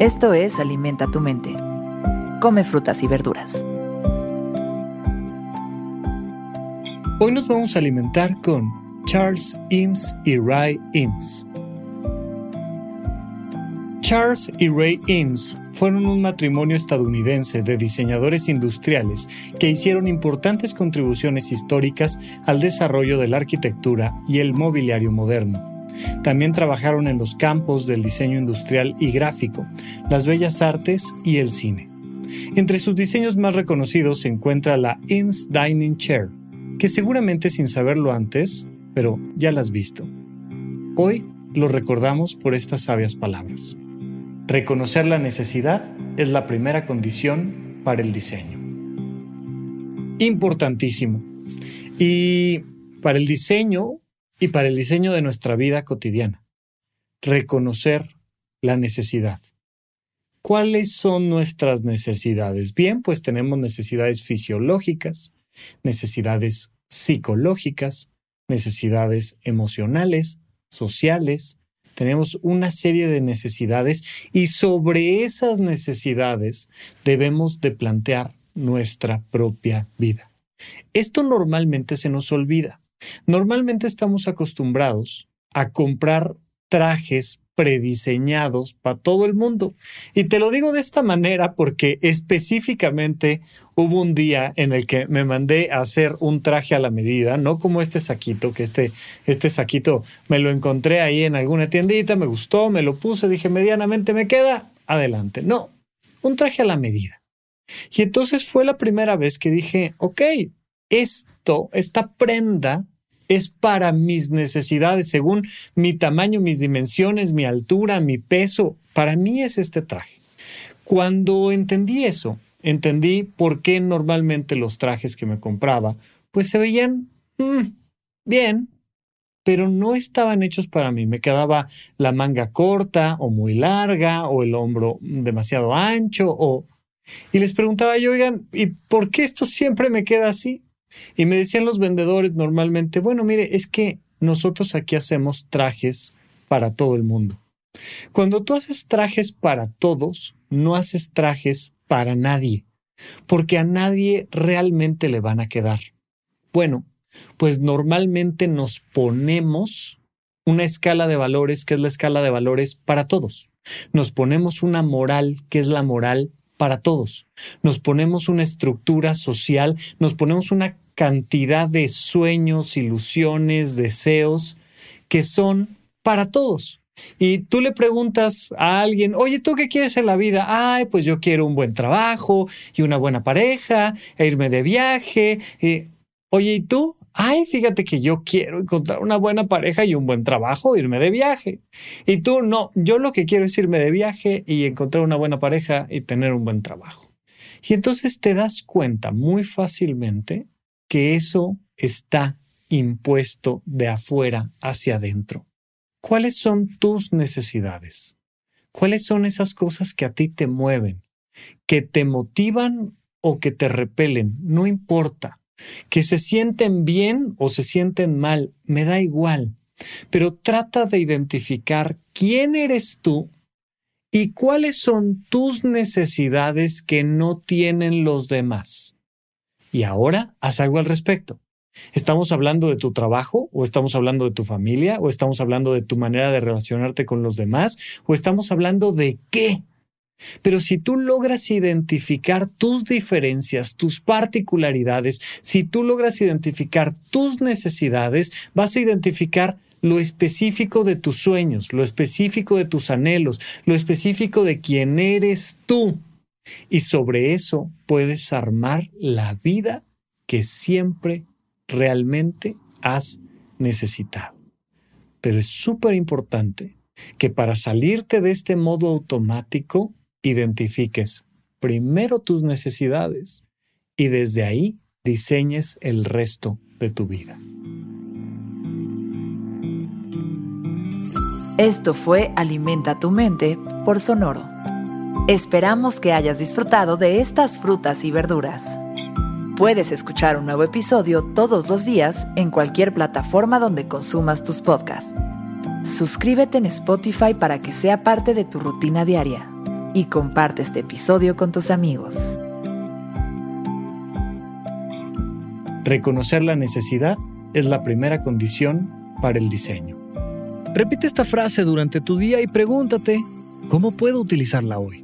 Esto es Alimenta tu mente. Come frutas y verduras. Hoy nos vamos a alimentar con Charles Eames y Ray Eames. Charles y Ray Eames fueron un matrimonio estadounidense de diseñadores industriales que hicieron importantes contribuciones históricas al desarrollo de la arquitectura y el mobiliario moderno. También trabajaron en los campos del diseño industrial y gráfico, las bellas artes y el cine. Entre sus diseños más reconocidos se encuentra la Eames Dining Chair, que seguramente sin saberlo antes, pero ya la has visto. Hoy lo recordamos por estas sabias palabras. Reconocer la necesidad es la primera condición para el diseño. Importantísimo. Y para el diseño y para el diseño de nuestra vida cotidiana. Reconocer la necesidad. ¿Cuáles son nuestras necesidades? Bien, pues tenemos necesidades fisiológicas, necesidades psicológicas, necesidades emocionales, sociales. Tenemos una serie de necesidades y sobre esas necesidades debemos de plantear nuestra propia vida. Esto normalmente se nos olvida. Normalmente estamos acostumbrados a comprar trajes prediseñados para todo el mundo. Y te lo digo de esta manera porque específicamente hubo un día en el que me mandé a hacer un traje a la medida, no como este saquito, que este, este saquito me lo encontré ahí en alguna tiendita, me gustó, me lo puse, dije medianamente me queda, adelante. No, un traje a la medida. Y entonces fue la primera vez que dije, ok, esto, esta prenda es para mis necesidades, según mi tamaño, mis dimensiones, mi altura, mi peso. Para mí es este traje. Cuando entendí eso, entendí por qué normalmente los trajes que me compraba, pues se veían mm, bien, pero no estaban hechos para mí. Me quedaba la manga corta o muy larga o el hombro demasiado ancho o... Y les preguntaba yo, oigan, ¿y por qué esto siempre me queda así? Y me decían los vendedores normalmente, bueno, mire, es que nosotros aquí hacemos trajes para todo el mundo. Cuando tú haces trajes para todos, no haces trajes para nadie, porque a nadie realmente le van a quedar. Bueno, pues normalmente nos ponemos una escala de valores que es la escala de valores para todos. Nos ponemos una moral que es la moral para todos. Nos ponemos una estructura social, nos ponemos una cantidad de sueños, ilusiones, deseos que son para todos. Y tú le preguntas a alguien, oye, ¿tú qué quieres en la vida? Ay, pues yo quiero un buen trabajo y una buena pareja, e irme de viaje. oye, ¿y tú? Ay, fíjate que yo quiero encontrar una buena pareja y un buen trabajo, irme de viaje. Y tú, no, yo lo que quiero es irme de viaje y encontrar una buena pareja y tener un buen trabajo. Y entonces te das cuenta muy fácilmente que eso está impuesto de afuera hacia adentro. ¿Cuáles son tus necesidades? ¿Cuáles son esas cosas que a ti te mueven, que te motivan o que te repelen? No importa. Que se sienten bien o se sienten mal, me da igual. Pero trata de identificar quién eres tú y cuáles son tus necesidades que no tienen los demás y ahora haz algo al respecto. ¿Estamos hablando de tu trabajo o estamos hablando de tu familia o estamos hablando de tu manera de relacionarte con los demás o estamos hablando de qué? Pero si tú logras identificar tus diferencias, tus particularidades, si tú logras identificar tus necesidades, vas a identificar lo específico de tus sueños, lo específico de tus anhelos, lo específico de quién eres tú. Y sobre eso puedes armar la vida que siempre realmente has necesitado. Pero es súper importante que para salirte de este modo automático, identifiques primero tus necesidades y desde ahí diseñes el resto de tu vida. Esto fue Alimenta tu mente por Sonoro. Esperamos que hayas disfrutado de estas frutas y verduras. Puedes escuchar un nuevo episodio todos los días en cualquier plataforma donde consumas tus podcasts. Suscríbete en Spotify para que sea parte de tu rutina diaria y comparte este episodio con tus amigos. Reconocer la necesidad es la primera condición para el diseño. Repite esta frase durante tu día y pregúntate, ¿cómo puedo utilizarla hoy?